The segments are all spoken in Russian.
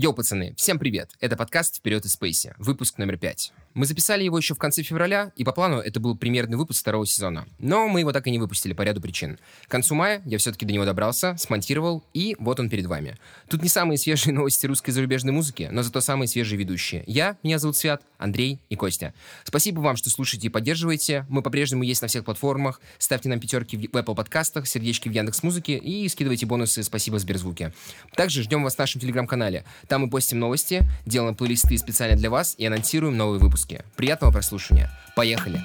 Йоу, пацаны, всем привет! Это подкаст «Вперед из Спейси», выпуск номер пять. Мы записали его еще в конце февраля, и по плану это был примерный выпуск второго сезона. Но мы его так и не выпустили по ряду причин. К концу мая я все-таки до него добрался, смонтировал, и вот он перед вами. Тут не самые свежие новости русской зарубежной музыки, но зато самые свежие ведущие. Я, меня зовут Свят, Андрей и Костя. Спасибо вам, что слушаете и поддерживаете. Мы по-прежнему есть на всех платформах. Ставьте нам пятерки в Apple подкастах, сердечки в Яндекс Музыке и скидывайте бонусы «Спасибо Сберзвуке». Также ждем вас в нашем телеграм-канале. Там мы постим новости, делаем плейлисты специально для вас и анонсируем новые выпуски. Приятного прослушивания. Поехали!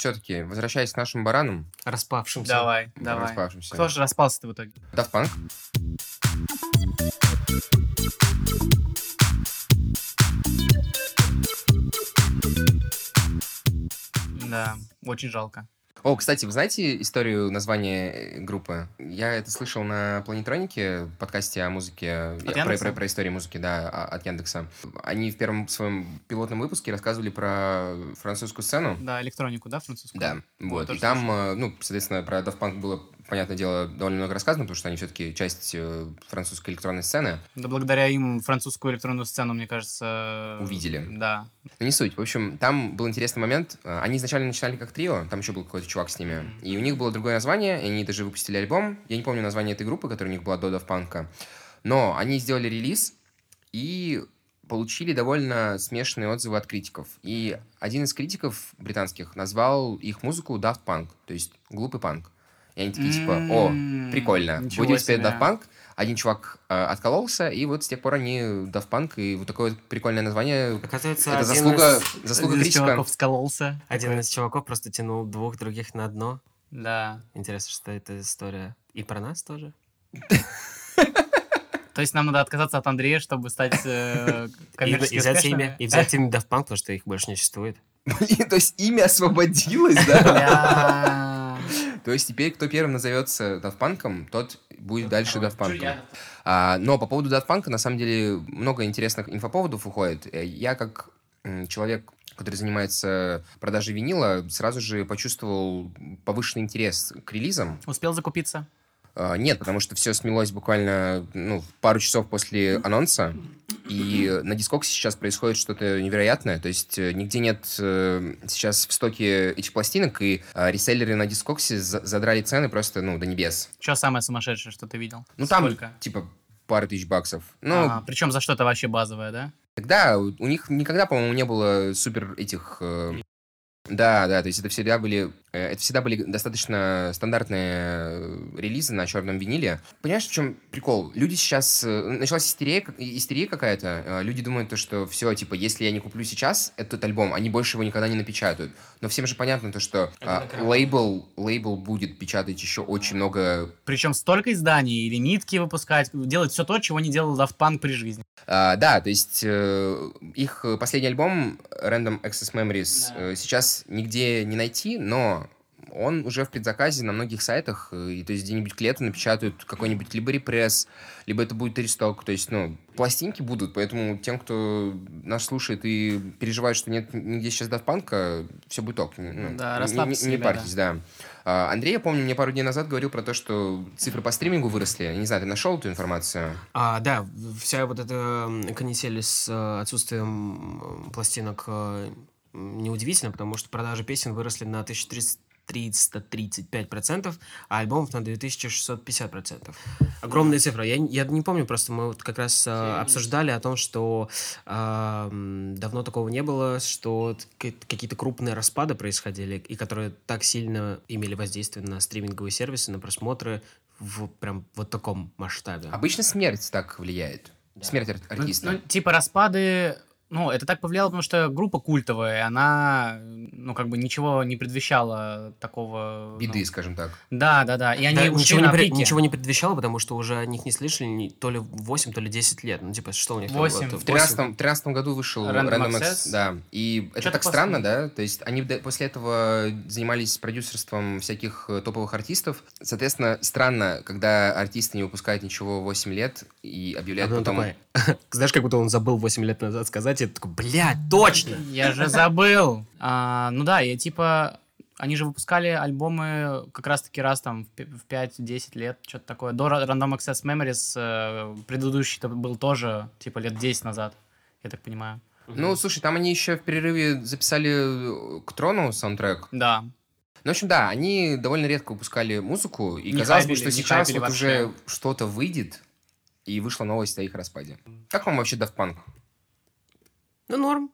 Все-таки, возвращаясь к нашим баранам. Распавшимся. Давай, давай. Распавшимся. Кто же распался-то в итоге? Daft Punk. Да, очень жалко. О, кстати, вы знаете историю названия э, группы? Я это слышал на Планетронике, подкасте о музыке, От я- про, про, про историю музыки, да, от Яндекса. Они в первом своем пилотном выпуске рассказывали про французскую сцену. Да, электронику, да, французскую? Да, вот. И там, э, ну, соответственно, про Daft Punk было, понятное дело, довольно много рассказано, потому что они все-таки часть э, французской электронной сцены. Да благодаря им французскую электронную сцену, мне кажется... Увидели. Да. Но не суть. В общем, там был интересный момент. Э, Они изначально начинали как трио, там еще был какой-то чувак с ними. И у них было другое название, и они даже выпустили альбом. Я не помню название этой группы, которая у них была до Punk. Но они сделали релиз и получили довольно смешанные отзывы от критиков. И один из критиков британских назвал их музыку Daft Punk, то есть глупый панк. И они такие типа, о, прикольно, ничего будем теперь. Daft Punk. Один чувак э, откололся, и вот с тех пор они Daft Punk, и вот такое вот прикольное название. Оказывается, Это один, заслуга, из, заслуга Один из критика. чуваков скололся. один из чуваков просто тянул двух других на дно. Да. Интересно, что это история. И про нас тоже? То есть нам надо отказаться от Андрея, чтобы стать э, И, коммерчески и взять имя, и взять имя Daft Punk, потому что их больше не существует. Блин, то есть имя освободилось, да? То есть теперь кто первым назовется Punk'ом, тот будет дальше Чё Punk'ом. я? А, но по поводу Punk'а, на самом деле, много интересных инфоповодов уходит. Э, Я как человек, который занимается продажей винила, сразу же почувствовал повышенный интерес к релизам. Успел закупиться? А, Нет, потому что все смелось буквально ну, пару часов после анонса. И на дискоксе сейчас происходит что-то невероятное. То есть э, нигде нет э, сейчас в стоке этих пластинок, и э, реселлеры на дискоксе за- задрали цены просто ну, до небес. Что самое сумасшедшее, что ты видел? Ну там Сколько? типа пары тысяч баксов. Ну, причем за что-то вообще базовое, да? тогда у них никогда, по-моему, не было супер этих... э, Да, да, то есть это всегда были, это всегда были достаточно стандартные э, релизы на черном виниле. Понимаешь, в чем прикол? Люди сейчас... э, Началась истерия, истерия какая-то. Э, Люди думают, то, что все, типа, если я не куплю сейчас этот альбом, они больше его никогда не напечатают. Но всем же понятно то, что а, лейбл, лейбл будет печатать еще очень много Причем столько изданий, и лимитки выпускать, делать все то, чего не делал Daft Punk при жизни. А, да, то есть э, их э, последний альбом Random Access Memories Да. э, сейчас нигде не найти, но он уже в предзаказе на многих сайтах, э, и то есть где-нибудь к лету напечатают какой-нибудь либо репресс, либо это будет ресток, то есть, ну, пластинки будут, поэтому тем, кто нас слушает и переживает, что нет нигде сейчас Punk, все будет ок. Ну, Да, не- расслабьтесь, не, не ребята. парьтесь, да. А, Андрей, я помню, мне пару дней назад говорил про то, что цифры по стримингу выросли. Я не знаю, ты нашел эту информацию? А, да, вся вот эта канитель с э, отсутствием пластинок э, неудивительно, потому что продажи песен выросли на 1335%, а альбомов на 2650%. Огромная цифра. Я, я не помню, просто мы вот как раз э, обсуждали о том, что э, давно такого не было, что какие-то крупные распады происходили, и которые так сильно имели воздействие на стриминговые сервисы, на просмотры в прям вот таком масштабе. Обычно смерть так влияет. Смерть ар- Ну, артиста. ну, типа распады Ну, это так повлияло, потому что группа культовая, она, ну, как бы ничего не предвещала такого... Беды, ну, скажем так. Да, да, да. И они Да, ничего, не пред- ничего не предвещало, потому что уже о них не слышали ни- то ли 8, то ли 10 лет. Ну, типа, что у них там? Восемь. Вот, В 13 13 году вышел Random Random, Access. Access, да. И это так после- странно, да? То есть они после этого занимались продюсерством всяких э, топовых артистов. Соответственно, странно, когда артисты не выпускают ничего 8 лет и А объявляют потом потом... такой, Знаешь, как будто он забыл 8 лет назад сказать, ты такой, блядь, точно! Я же забыл. А, ну да, я типа... Они же выпускали альбомы как раз-таки раз там в пи- в 5-10 лет, что-то такое. До Ra- Random Access Memories э, предыдущий был тоже типа лет 10 назад, я так понимаю. Ну, слушай, там они еще в перерыве записали э, к Трону саундтрек. Да. Ну, в общем, да, они довольно редко выпускали музыку, и Не казалось бы, что не сейчас вот вообще. уже что-то выйдет, и вышла новость о их распаде. Как вам вообще Daft Punk? Ну, норм.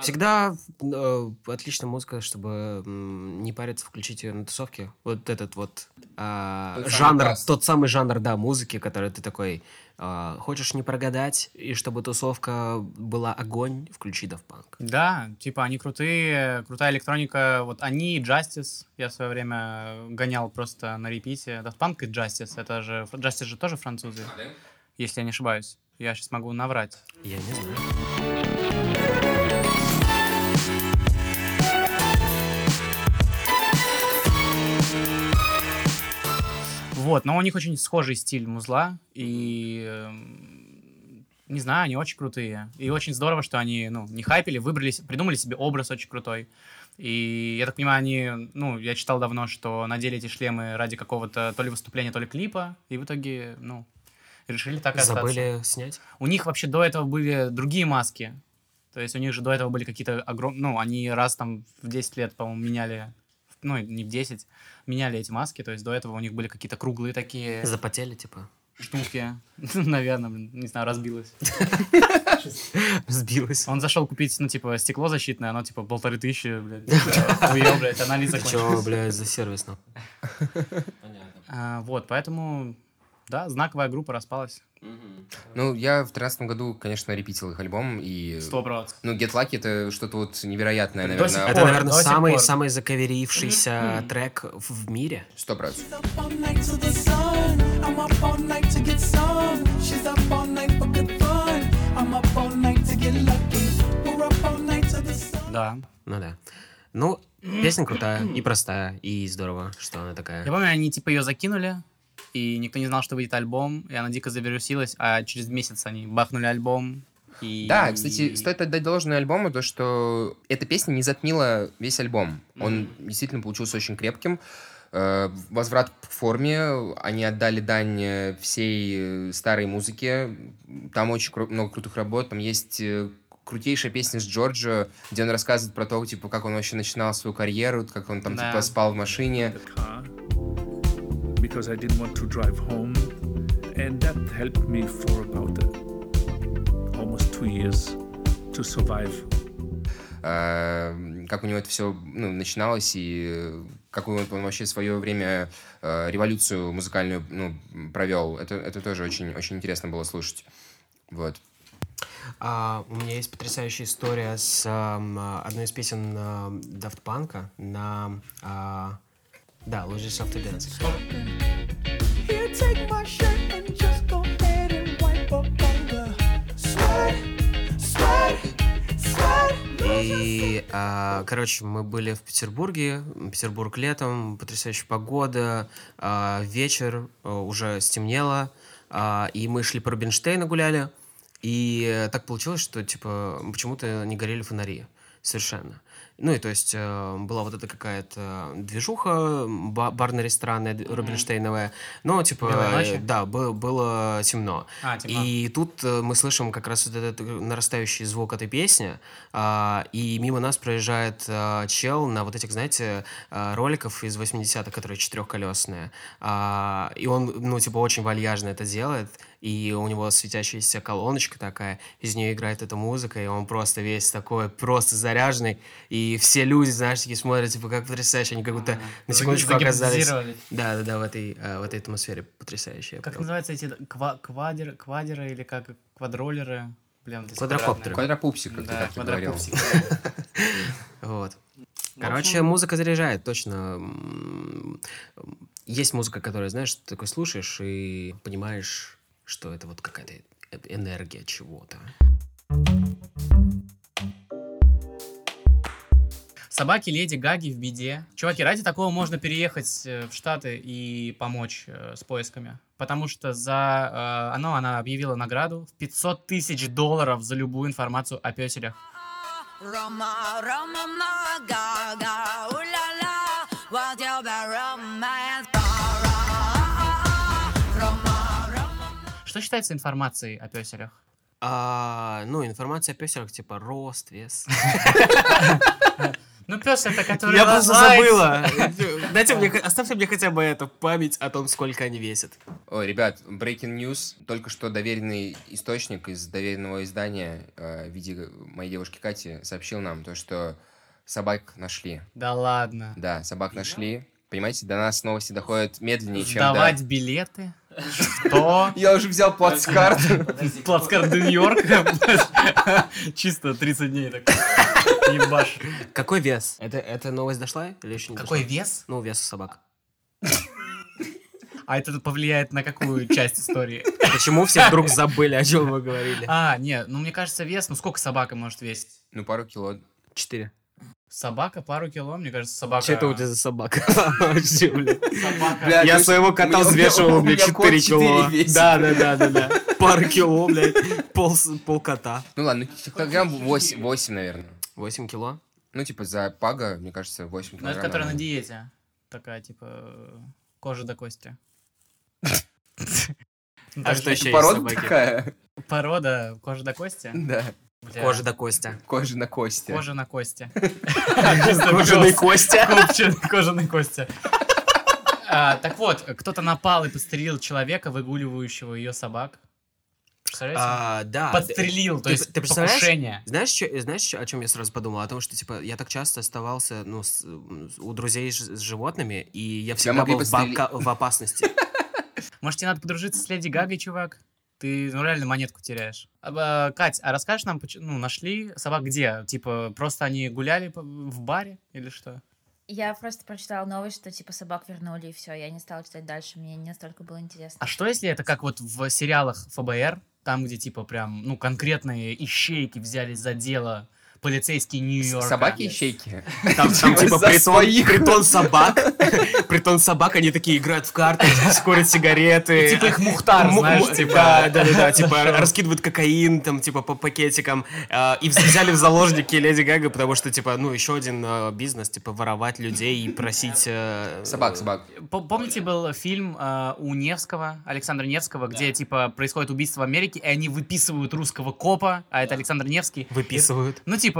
Всегда э, отличная музыка, чтобы м, не париться, включить ее на тусовке. Вот этот вот а, Тот самый жанр, бас. тот самый жанр, да, музыки, который ты такой а, хочешь не прогадать, и чтобы тусовка была огонь, включи Daft Punk. Да, типа они крутые, крутая электроника. Вот они и Justice, я в свое время гонял просто на репите. Daft Punk и Justice, это же... Justice же тоже французы, если я не ошибаюсь. Я сейчас могу наврать. Я не знаю. Вот, но у них очень схожий стиль музла, и эм, не знаю, они очень крутые. И очень здорово, что они, ну, не хайпели, выбрали, придумали себе образ очень крутой. И я так понимаю, они, ну, я читал давно, что надели эти шлемы ради какого-то то ли выступления, то ли клипа, и в итоге, ну, решили так и остаться. Забыли снять? У них вообще до этого были другие маски. То есть у них же до этого были какие-то огромные... Ну, они раз там в 10 лет, по-моему, меняли... Ну, не в 10, меняли эти маски. То есть до этого у них были какие-то круглые такие Запотели, типа? штуки. Наверное, блин, не знаю, разбилось. Сбилось. Он зашел купить, ну, типа, стекло защитное, оно, типа, полторы тысячи, блядь. Хуё, блядь, анализ Че, закончился. блядь, за сервис, ну? А, Вот, поэтому, да, знаковая группа распалась. Ну, я в 13 году, конечно, репитил их альбом, и... Сто процентов. Ну, Get Lucky — это что-то вот невероятное, наверное. сих Это, пор, наверное, самый, пор. самый закаверившийся трек в в мире. Сто процентов. Да. Ну да. Ну, песня крутая и простая, и здорово, что она такая. Я помню, они, типа, ее закинули, и никто не знал, что выйдет альбом, и она дико завирусилась, а через месяц они бахнули альбом, и... Да, кстати, стоит отдать должное альбому, то, что эта песня не затмила весь альбом. Он действительно получился очень крепким. Э, Возврат к форме, они отдали дань э, всей э, старой музыке. Там очень кру- много крутых работ. Там есть крутейшая песня с Джорджо, где он рассказывает про то, типа, как он вообще начинал свою карьеру, как он там, Да. типа, спал в машине. Because I didn't want to drive home, and that helped me for about uh, almost two years to survive. э, как у него это все ну, начиналось и э, какую он вообще свое время э, революцию музыкальную ну, провел. Это, это тоже очень, очень интересно было слушать. Вот. А, у меня есть потрясающая история с а, одной из песен а, Daft Punk на... а, да, Yourself to Dance. И, а, короче, мы были в Петербурге, Петербург летом, потрясающая погода, а, вечер, а, уже стемнело, а, и мы шли по Рубинштейна гуляли, и так получилось, что, типа, почему-то не горели фонари совершенно. Ну и то есть э, была вот эта какая-то движуха ба- барно-ресторанная д- Рубинштейновая, но типа э, да бы- было темно. А, темно. И тут э, мы слышим как раз вот этот нарастающий звук этой песни, а, и мимо нас проезжает а, чел на вот этих, знаете, а, роликов из 80-х, которые четырехколесные. А, и он, ну, типа, очень вальяжно это делает, и у него светящаяся колоночка такая, из нее играет эта музыка, и он просто весь такой, просто заряженный, и все люди, знаешь, такие смотрят, типа, как потрясающе, они как будто на секундочку оказались... Да, да, да, в этой, а, в этой атмосфере потрясающей. Как называются эти ква- квадеры, квадеры или как квадроллеры? Блин, здесь Квадрокоптер. квадратные. Квадрапупсик, как ты Да, как-то говорил. Вот. Короче, музыка заряжает, точно. Есть музыка, которую, знаешь, ты такой слушаешь и понимаешь, что это вот какая-то э- энергия чего-то. Собаки Леди Гаги в беде. Чуваки, ради такого можно переехать э, в Штаты и помочь э, с поисками. Потому что за... э, оно, она объявила награду в 500 тысяч долларов за любую информацию о песелях. Roma, Roma, ma, Что считается информацией о песелях? А, ну, информация о песелях, типа рост, вес. Ну, пес это который Я просто забыла. Дайте мне, оставьте мне хотя бы эту память о том, сколько они весят. Ой, ребят, breaking news. Только что доверенный источник из доверенного издания э, в виде моей девушки Кати сообщил нам то, что собак нашли. Да ладно. Да, собак нашли. Понимаете, до нас новости доходят медленнее, чем до... Сдавать билеты? Что? Я уже взял плацкарт. Плацкарт до Нью-Йорка? Чисто 30 дней так. Ебаш. Какой вес? Это, эта новость дошла или еще не Какой вес? Ну, вес собак. А это повлияет на какую часть истории? Почему все вдруг забыли, о чем вы говорили? А, нет, ну мне кажется, вес, ну сколько собака может весить? Ну, пару кило. Четыре. Собака пару кило, мне кажется, собака... Что это у тебя за собака? Я своего кота взвешивал, кот 4 кило. Да, да, да, да, да. Пару кило, блядь. Пол, кота. Ну ладно, килограмм 8, 8, наверное. 8 кило? Ну, типа, за пага, мне кажется, 8 Ну, килограмм. это которая на диете. Такая, типа, кожа до кости. Ну, А что еще есть Порода собаки? такая? Порода кожа до кости? Да. Бля, Кожа до костя. Кожа на кости. Кожа на кости. Кожаный Костя. Кожаный костя. Так вот, кто-то напал и подстрелил человека, выгуливающего ее собак. Представляете? А, да. Подстрелил, то Ты- есть ты представляешь? покушение. Знаешь, чё- знаешь, чё- о чем я сразу подумал? О том, что, типа, я так часто оставался, ну, с- у друзей ж- с животными, и я всегда был в, в опасности. Может, тебе надо подружиться с Леди Гагой, чувак? Ты ну, реально монетку теряешь. А, а, Кать, а расскажешь нам, поч- ну, нашли собак где? Типа, просто они гуляли в баре или что? Я просто прочитала новость, что типа собак вернули, и все. Я не стала читать дальше, мне не настолько было интересно. А что если это как вот в сериалах ФБР, там, где типа прям, ну, конкретные ищейки взялись за дело, полицейские Нью-Йорка? Собаки ищейки. Там, там, типа, За притон, своих. притон собак. Притон собак, они такие играют в карты, скорят сигареты. Типа их Мухтар, знаешь, типа. Да, да, да, типа раскидывают кокаин, там, типа, по пакетикам. а, И взяли в заложники Леди Гага, потому что, типа, ну, еще один а, бизнес, типа, воровать людей и просить... э, Собак, собак. Помните, был фильм э, у Невского, Александра Невского, где, типа, происходит убийство в Америке, и они выписывают русского копа, а это Александр Невский. Выписывают. Ну, типа,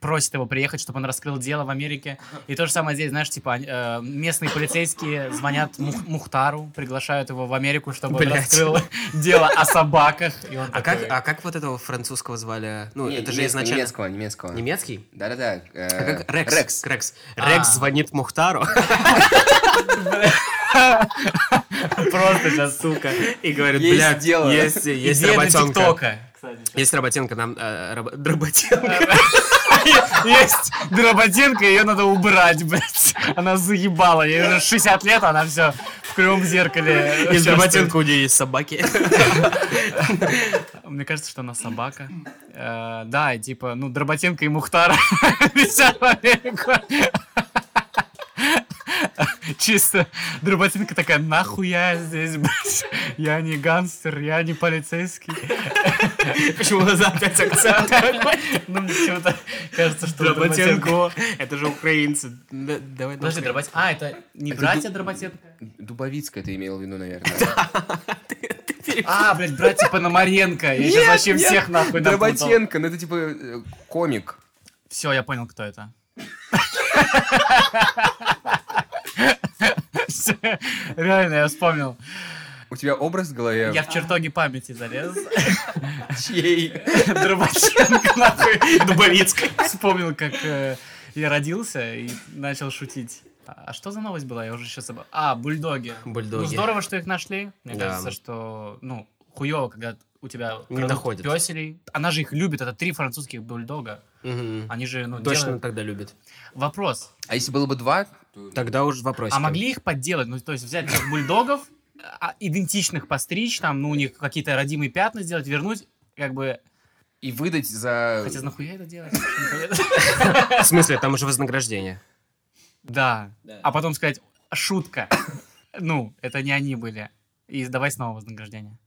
просит его приехать, чтобы он раскрыл дело в Америке. И то же самое здесь, знаешь, типа, э, местные полицейские звонят Мух- Мухтару, приглашают его в Америку, чтобы он Блядь. раскрыл дело о собаках. И он А такой, как, а как вот этого французского звали? Ну, Не, это же немецкого, изначально... Немецкого, немецкого. Немецкий? Да-да-да. э, А как Рекс. Рекс. Рекс. А. Рекс звонит Мухтару, Просто сейчас, сука, и говорит, Есть блядь, дело. есть, есть работенка. ТикТока. Есть работенка, нам... э, Работенка. Есть дроботенка, ее надо убрать, блядь. Она заебала. Ей уже 60 лет, она все в кривом зеркале. Есть работенка, у нее есть собаки. Мне кажется, что она собака. Э, Да, и типа, ну, Дроботенко и Мухтар висят в Америку. Чисто Дроботенко такая, нахуй я здесь, блядь? Я не гангстер, я не полицейский. Почему у нас опять акцент? Ну, мне почему-то кажется, что Дроботенко... Это же украинцы. Да, Давай Подожди. Дроботенко... А, это не братья Дроботенко? Дубовицкая ты имел в виду, наверное. А, блядь, братья Пономаренко. Я сейчас вообще нет, всех нахуй напутал. Дроботенко, ну это типа э, комик. Все, я понял, кто это. Реально, я вспомнил. У тебя образ в голове? Я в чертоге памяти залез. чьей? Дроботенко, нахуй. Дубовицкой. Вспомнил, как э, я родился и начал шутить. А что за новость была? Я уже сейчас забыл. А, бульдоги. Бульдоги. Ну, здорово, что их нашли. Мне Да. кажется, что, ну, хуево, когда у тебя Не доходит. пёселей. Она же их любит, это три французских бульдога. Мгм. Они же, ну, Точно делают- тогда любит. Вопрос, А если было бы два, Тогда уже вопрос. а могли их подделать? Ну, то есть взять бульдогов, а, идентичных постричь, там, ну, у них какие-то родимые пятна сделать, вернуть, как бы... и выдать за... Хотя нахуя это делать? В смысле, там уже вознаграждение. Да. А потом сказать, шутка. Ну, это не они были. И давай снова вознаграждение.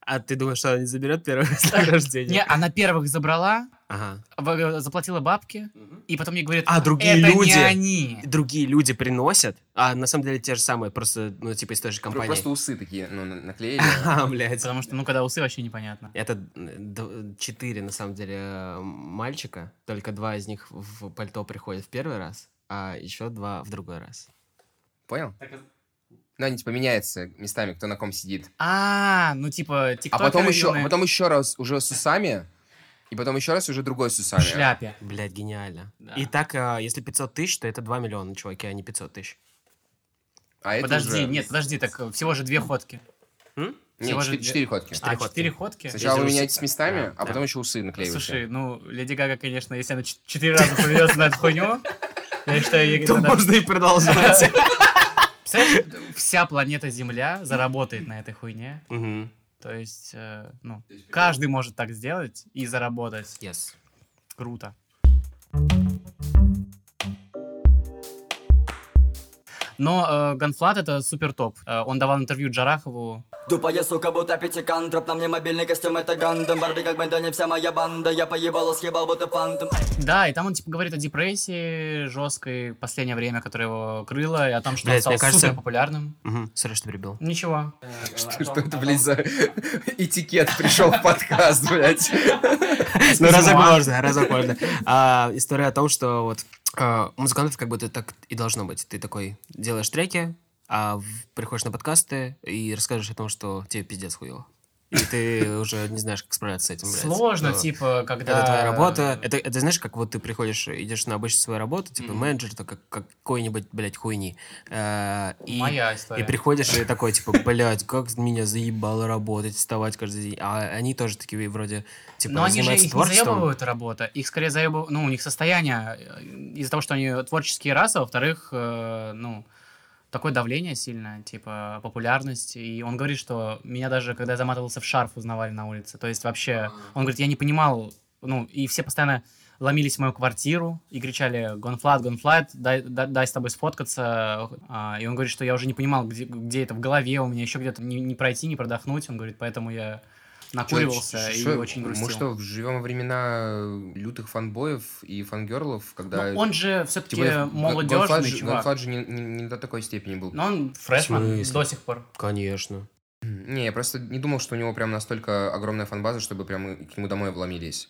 А ты думаешь, что она не заберет первое вознаграждение? Не, она первых забрала, Ага. в- заплатила бабки, и потом мне говорит, А, другие это люди. не они. Другие люди приносят, а на самом деле те же самые, просто, ну, типа из той же компании. Просто усы такие, ну, на- наклеили. А, блядь. Потому что, ну, когда усы, вообще непонятно. Это э, четыре, на самом деле, э, мальчика. Только два из них в пальто приходят в первый раз, а еще два в другой раз. Понял? Ну, они типа меняются местами, кто на ком сидит. А, ну, типа, А потом еще, а потом еще раз уже с усами, и потом еще раз уже другой с в шляпе. Блядь, гениально. Да. И так, а, если 500 тысяч, то это 2 миллиона, чуваки, а не 500 тысяч. А это Подожди, уже- нет, подожди, так э, всего же две ходки. Нет, всего же четыре, ходки. А, четыре ходки? Сначала вы меняетесь местами, Да, а да. потом еще усы наклеиваете. Слушай, ну, Леди Гага, конечно, если она четыре раза поведется на эту хуйню, я считаю, ей То можно и продолжать. Представляешь, вся планета Земля заработает на этой хуйне. То есть, э, ну, каждый может так сделать и заработать. Yes. Круто. Но э, Ганфлат это супер топ. Э, он давал интервью Джарахову. Тупая сука, будто пятикантроп На мне мобильный костюм, это гандам Барби как бы, да не вся моя банда Я поебало съебал, будто фантом Да, и там он типа говорит о депрессии жесткой в последнее время, которая его крыла, и о том, что Блядь, он стал мне кажется- супер популярным. Мгм. Сори, что перебил. Ничего. Что, что это, блядь, за этикет пришел в подкаст, блядь? Ну, разок можно, разок можно. А, История о том, что вот у музыкантов как будто так и должно быть. Ты такой делаешь треки, а в- приходишь на подкасты и расскажешь о том, что тебе пиздец хуево. И ты уже не знаешь, как справляться с этим, блядь. Сложно, Ну, типа, когда... Это твоя работа. Это, это знаешь, как вот ты приходишь, идешь на обычную свою работу, типа менеджер, то как какой-нибудь, блядь, хуйни. Э, и, Моя и история. приходишь и такой, типа, блядь, как меня заебало работать, вставать каждый день. А они тоже такие вроде, типа, Но они же их не заебывают работа, их скорее заебывают, ну, у них состояние э, из-за того, что они творческие расы, а во-вторых, э, ну, такое давление сильное, типа, популярность. И он говорит, что меня даже, когда я заматывался в шарф, узнавали на улице. То есть вообще, он говорит, я не понимал, ну, и все постоянно ломились в мою квартиру и кричали «GONE.Fludd, GONE.Fludd, дай, дай, дай с тобой сфоткаться». А, И он говорит, что я уже не понимал, где, где это в голове у меня, еще где-то не, не пройти, не продохнуть. Он говорит, поэтому я накуривался и Что- очень грустил. Мы что, живем во времена лютых фанбоев и фангерлов, когда... Ну, он же все-таки более, молодежный GONE.Fludd же- чувак. GONE.Fludd же не, не- не до такой степени был. Но он freshman до сих пор. Конечно. Не, я просто не думал, что у него прям настолько огромная фанбаза, чтобы прям к нему домой вломились.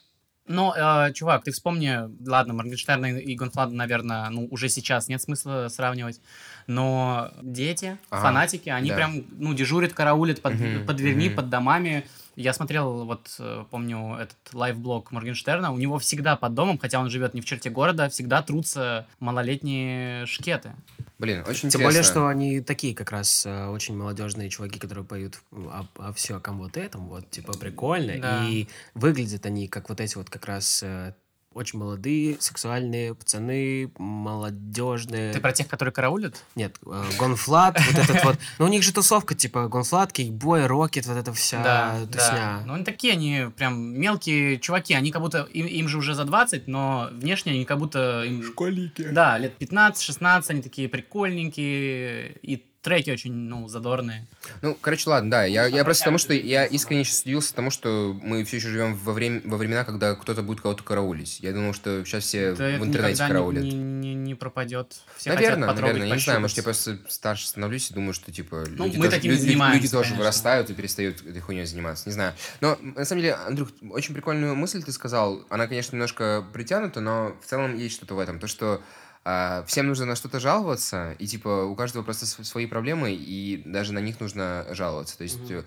Но, э, чувак, ты вспомни, ладно, Моргенштерна и Гонфлада, наверное, ну, уже сейчас нет смысла сравнивать, но дети, Ага, фанатики, они да. прям, ну, дежурят, караулят под, Мгм, под дверьми, мгм. под домами. Я смотрел, вот, э, помню, этот лайв-блог Моргенштерна, у него всегда под домом, хотя он живет не в черте города, всегда трутся малолетние шкеты. Блин, очень Тем интересно. более, что они такие как раз э, очень молодежные чуваки, которые поют о, о всяком вот этом, вот, типа, прикольно. Да. И выглядят они как вот эти вот как раз э, очень молодые, сексуальные пацаны, молодежные. Ты про тех, которые караулят? Нет, э, GONE.Fludd, вот этот вот. Ну, у них же тусовка, типа, GONE.Fludd, CAKEBOY, ROCKET, вот эта вся тусня. Ну, они такие, они прям мелкие чуваки, они как будто, им, же уже за 20, но внешне они как будто... Школьники. Да, лет 15-16, они такие прикольненькие, и треки очень, ну, задорные. Ну, короче, ладно, да. Я, я просто потому, что я искренне сейчас удивился тому, что мы все еще живем во, время, во времена, когда кто-то будет кого-то караулить. Я думал, что сейчас все Да в интернете караулят. Не, не, не пропадет. Все наверное, хотят наверное. Я не знаю, может, я просто старше становлюсь и думаю, что, типа, Ну, люди, мы тоже, таким люди- люди тоже конечно. вырастают и перестают этой хуйней заниматься. Не знаю. Но, на самом деле, Андрюх, очень прикольную мысль ты сказал. Она, конечно, немножко притянута, но в целом есть что-то в этом. То, что всем нужно на что-то жаловаться, и, типа, у каждого просто св- свои проблемы, и даже на них нужно жаловаться. То есть... э,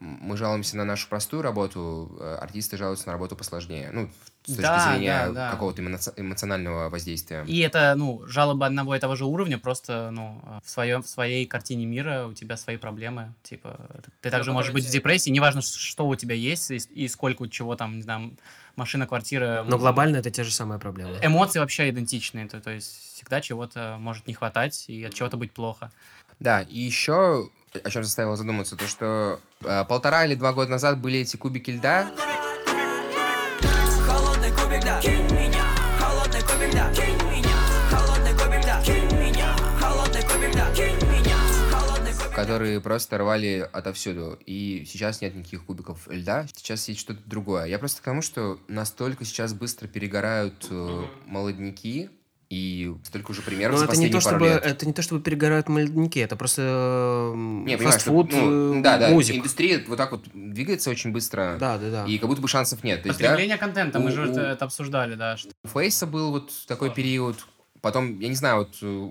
мы жалуемся на нашу простую работу, э, артисты жалуются на работу посложнее. Ну, с точки Да, зрения да, да. какого-то эмоци- эмоционального воздействия. И это, ну, жалоба одного и того же уровня, просто, ну, в, своем, в своей картине мира у тебя свои проблемы. Типа, ты также можешь быть в депрессии, неважно, что у тебя есть и, и сколько у чего там, не знаю, машина, квартира. Но глобально это те же самые проблемы. Эмоции вообще идентичные, то, то есть всегда чего-то может не хватать и от чего-то быть плохо. Да, и еще, о чем заставило задуматься, то, что э, полтора или два года назад были эти кубики льда, которые просто рвали отовсюду. И сейчас нет никаких кубиков льда, сейчас есть что-то другое. Я просто к тому, что настолько сейчас быстро перегорают э, молодняки, и столько уже примеров Но за это не, последние то, пару чтобы, лет. это не то, чтобы перегорают молодняки, это просто Не, что, фастфуд, ну, э, да, да, музыка. индустрия вот так вот двигается очень быстро, Да, да, да. и как будто бы шансов нет. То есть, да, Потребление контента, мы у- же у- это, обсуждали, да. Что... У Фейса был вот такой период. Потом, я не знаю, вот э,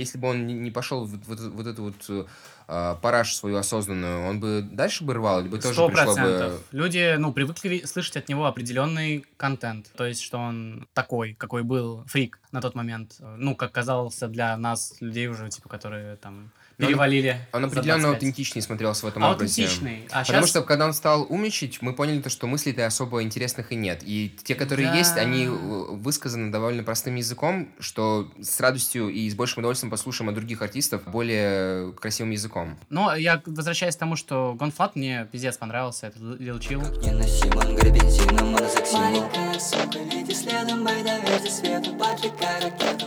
если бы он не- пошел в вот, вот эту вот э, параж свою осознанную, он бы дальше бы рвал, либо тоже Сто пришло процентов. бы... Люди, ну, привыкли слышать от него определенный контент. То есть, что он такой, какой был фрик на тот момент. Ну, как казался для нас, людей уже, типа, которые там он- перевалили. Он за определенно 25. аутентичнее смотрелся в этом образе. Аутентичный. А Потому щас- что, когда он стал умничать, мы поняли то, что мыслей-то особо интересных и нет. И те, которые Да. есть, они э, высказаны довольно простым языком, что с радостью и с большим удовольствием послушаем от других артистов более красивым языком. Но я возвращаюсь к тому, что Гонфлат мне пиздец понравился, это Lil Chill. Не носи мангры бензином, монозаксином Маленькая сука, лети следом, бой, доверься свету Поджигай ракету,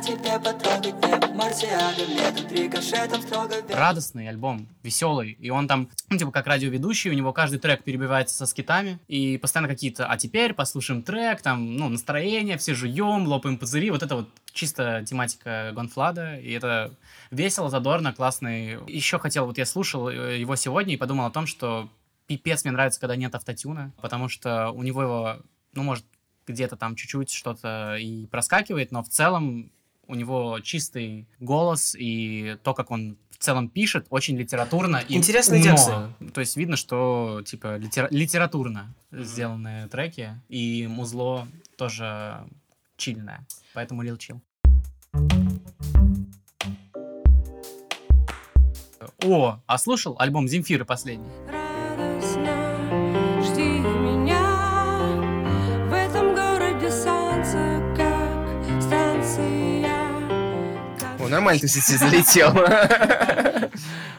тебе потрогать небо Марсиада, летом рикошетом строго Радостный альбом, веселый. И он там, ну, типа, как радиоведущий, у него каждый трек перебивается со скитами. И постоянно какие-то, а теперь послушаем трек, там, ну, настроение, все жуем, лопаем пузыри. Вот это вот чисто тематика Гонфлада. И это весело, задорно, классный. Еще хотел, вот я слушал э, его сегодня и подумал о том, что пипец мне нравится, когда нет автотюна, потому что у него его, ну, может, где-то там чуть-чуть что-то и проскакивает, но в целом у него чистый голос и то, как он в целом пишет, очень литературно и Интересные умно. тексты. То есть видно, что типа литера- литературно сделанные треки и музло тоже чильное. Поэтому Lil Chill. О, а слушал альбом Земфиры последний? Нормально ты, кстати, залетел.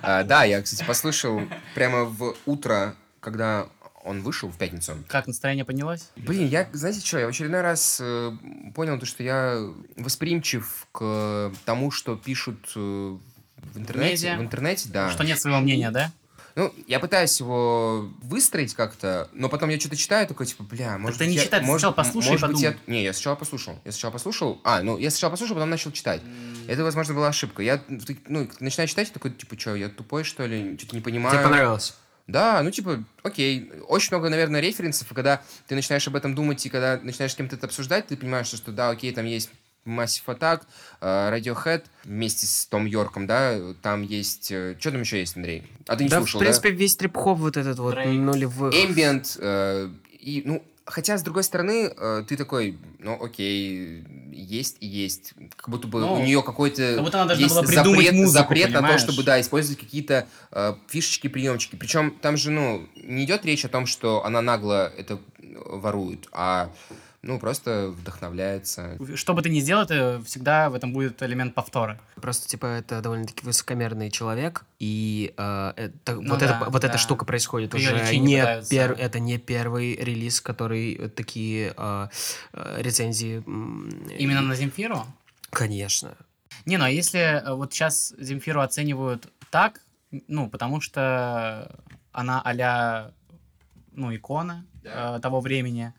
А, Да, я, кстати, послушал прямо в утро, когда он вышел в пятницу. Как настроение поднялось? Блин, я, знаете что, я в очередной раз э, понял то, что я восприимчив к тому, что пишут э, в интернете. Медиа. В интернете, да. Что нет своего мнения, да? Ну, я пытаюсь его выстроить как-то, но потом я что-то читаю, такой, типа, бля, может ты быть, не я- читай, ты может- сначала послушай и может быть, я- подумай. Не, я сначала послушал. Я сначала послушал. А, ну, я сначала послушал, потом начал читать. Это, возможно, была ошибка. Я, ну, начинаю читать, такой, типа, что, я тупой, что ли? Что-то не понимаю. Тебе понравилось? Да, ну типа, окей. Очень много, наверное, референсов, и когда ты начинаешь об этом думать, и когда начинаешь с кем-то это обсуждать, ты понимаешь, что, что да, окей, там есть Massive Attack, э, Radiohead вместе с Том Йорком, да, там есть... Что там еще есть, Андрей? А ты не да, слушал, в принципе, весь трип-хоп вот этот вот Дрейк. нулевых. Ambient, э, и, ну, хотя, с другой стороны, э, ты такой, ну, окей, есть и есть. Как будто бы Ну, у нее какой-то как будто она есть была запрет, музыку, запрет на то, понимаешь? чтобы, да, использовать какие-то э, фишечки, приемчики. Причем там же, ну, не идет речь о том, что она нагло это ворует, а, ну, просто вдохновляется. Что бы ты ни сделал, это всегда в этом будет элемент повтора. Просто, типа, это довольно-таки высокомерный человек, и э, это- Ну вот, да, эта, вот да. эта штука происходит Её уже не пытаются. пер- это не первый релиз, который такие э, э, рецензии... Именно на Земфиру? Конечно. Не, ну а если э, вот сейчас Земфиру оценивают так, ну, потому что она а ну, икона э, того времени.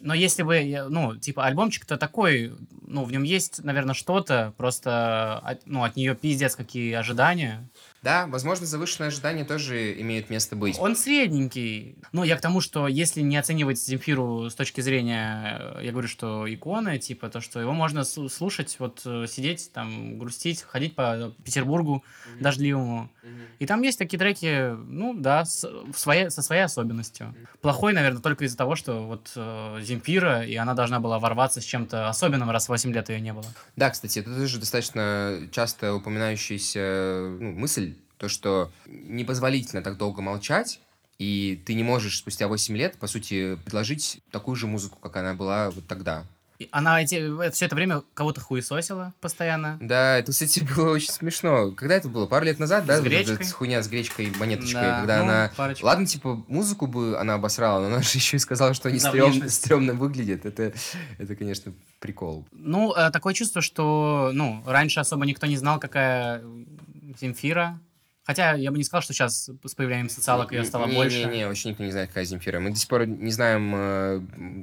Но если бы, ну, типа, альбомчик-то такой, ну, в нем есть, наверное, что-то, просто, ну, от нее пиздец какие ожидания. Да, возможно, завышенные ожидания тоже имеют место быть. Он средненький. Ну, я к тому, что если не оценивать Земфиру с точки зрения, э, я говорю, что иконы, типа, то, что его можно слу- слушать, вот э, сидеть, там, грустить, ходить по Петербургу дождливому. И там есть такие треки, ну, да, с, в своей, со своей особенностью. Плохой, наверное, только из-за того, что вот э, Земфира, и она должна была ворваться с чем-то особенным, раз 8 лет ее не было. Да, кстати, это тоже достаточно часто упоминающаяся ну, мысль, то, что непозволительно так долго молчать, и ты не можешь спустя 8 лет, по сути, предложить такую же музыку, как она была вот тогда. И она эти, все это время кого-то хуесосила постоянно. Да, это, кстати, было очень смешно. Когда это было? Пару лет назад, да? С вот эта гречкой? хуйня с гречкой, монеточкой, Да, когда ну, она... парочку. Ладно, типа, музыку бы она обосрала, но она же еще и сказала, что они стрём- стрёмно выглядят. Это, это, конечно, прикол. Ну, э, такое чувство, что, ну, раньше особо никто не знал, какая Земфира. Хотя я бы не сказал, что сейчас с появлением социалок ее стало не, больше. Не-не-не, вообще никто не знает, какая Земфира. Мы до сих пор не знаем, э,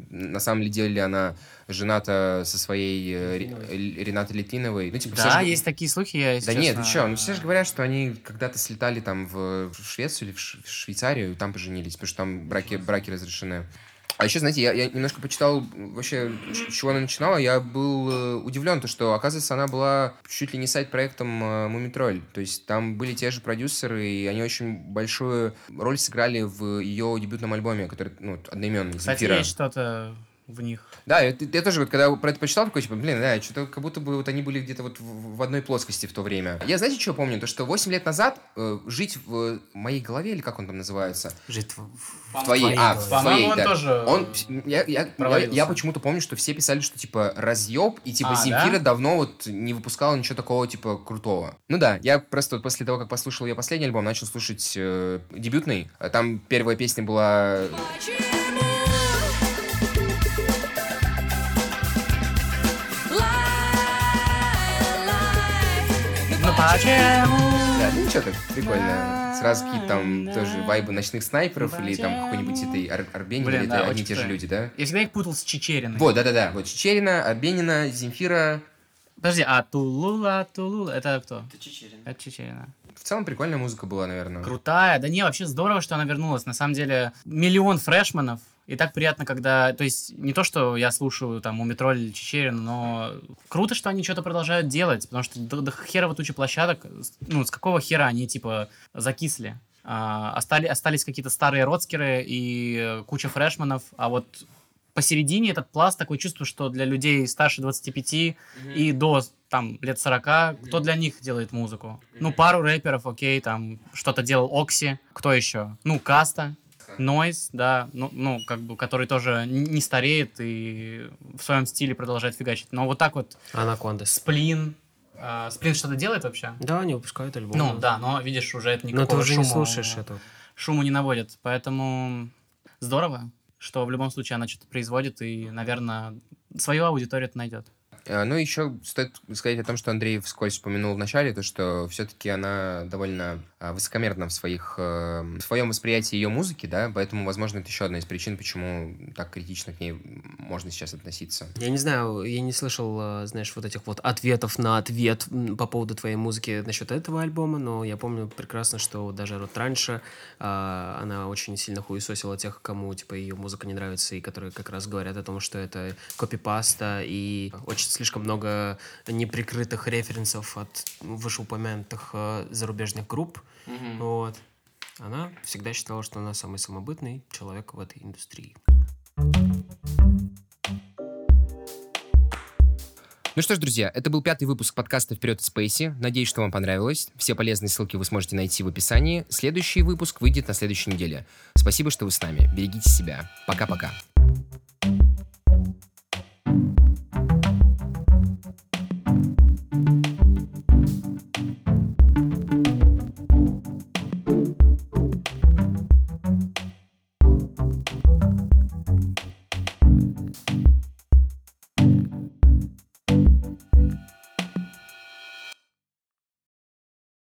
на самом ли деле она жената со своей э, Ре- Ренатой Литвиновой. Ну, типа, Да, же- есть такие слухи, я, Да нет, ты честно, что, ну все же говорят, что они когда-то слетали там в в Швецию или в Ш- в Швейцарию, и там поженились, потому что там браки, браки разрешены. А еще, знаете, я, я немножко почитал вообще, с чего она начинала. Я был э, удивлен, то, что, оказывается, она была чуть ли не сайт-проектом э, Мумитроль. То есть там были те же продюсеры, и они очень большую роль сыграли в ее дебютном альбоме, который, ну, одноименный, Кстати, «Земфира». есть что-то в них. Да, я, я тоже вот, когда про это почитал, такой, типа, блин, да, что-то как будто бы вот они были где-то вот в, в одной плоскости в то время. Я, знаете, что помню? То, что 8 лет назад э, жить в моей голове, или как он там называется? Жить в, В твоей, твоей а, голове. в твоей, он да. тоже Он, я, я, я, я почему-то помню, что все писали, что, типа, разъеб, и, типа, А, Земфира да? давно вот не выпускала ничего такого, типа, крутого. Ну да, я просто вот после того, как послушал ее последний альбом, начал слушать э, дебютный. Там первая песня была... Ну почему? Да, ну ничего так, прикольно. Сразу какие-то там тоже вайбы ночных снайперов или там какой-нибудь этой Ар- Арбенина, Блин, или да, это одни и те же люди, да? Я всегда их путал с Чечериной. Вот, да-да-да. Вот Чечерина, Арбенина, Земфира. Подожди, а Тулула, Тулула, это кто? Это Чечерина. В целом прикольная музыка была, наверное. Крутая. Да не, вообще здорово, что она вернулась. На самом деле, миллион фрешманов. И так приятно, когда... То есть, не то, что я слушаю там у метро или Чечерин, но круто, что они что-то продолжают делать, потому что до, до херова туча площадок, ну, с какого хера они, типа, закисли? А, остали, остались какие-то старые родскеры и куча фрешманов, а вот посередине этот пласт, такое чувство, что для людей старше 25 и до там лет 40, кто для них делает музыку? Ну, пару рэперов, окей, там что-то делал Окси, кто еще? Ну, Каста, Нойз, да, ну, ну, как бы, который тоже не стареет и в своем стиле продолжает фигачить. Но вот так вот Анакондас. Сплин, а, Сплин что-то делает вообще? Да, они выпускают альбом. Ну, да, но, видишь, уже это Но никакого ты уже не шума- слушаешь это. шуму не наводит. Поэтому здорово, что в любом случае она что-то производит и, наверное, свою аудиторию это найдет. А, Ну, еще стоит сказать о том, что Андрей вскользь упомянул в начале, то, что все-таки она довольно высокомерна в, своих, э, в своем восприятии ее музыки, да, поэтому, возможно, это еще одна из причин, почему так критично к ней можно сейчас относиться. Я не знаю, я не слышал, э, знаешь, вот этих вот ответов на ответ по поводу твоей музыки насчет этого альбома, но я помню прекрасно, что даже вот раньше а, она очень сильно хуесосила тех, кому, типа, ее музыка не нравится, и которые как раз говорят о том, что это копипаста, и очень слишком много неприкрытых референсов от вышеупомянутых э, зарубежных групп. Вот. Она всегда считала, что она самый самобытный человек в этой индустрии. Ну что ж, друзья, это был пятый выпуск подкаста «Вперед из Спейси». Надеюсь, что вам понравилось. Все полезные ссылки вы сможете найти в описании. Следующий выпуск выйдет на следующей неделе. Спасибо, что вы с нами. Берегите себя. Пока-пока.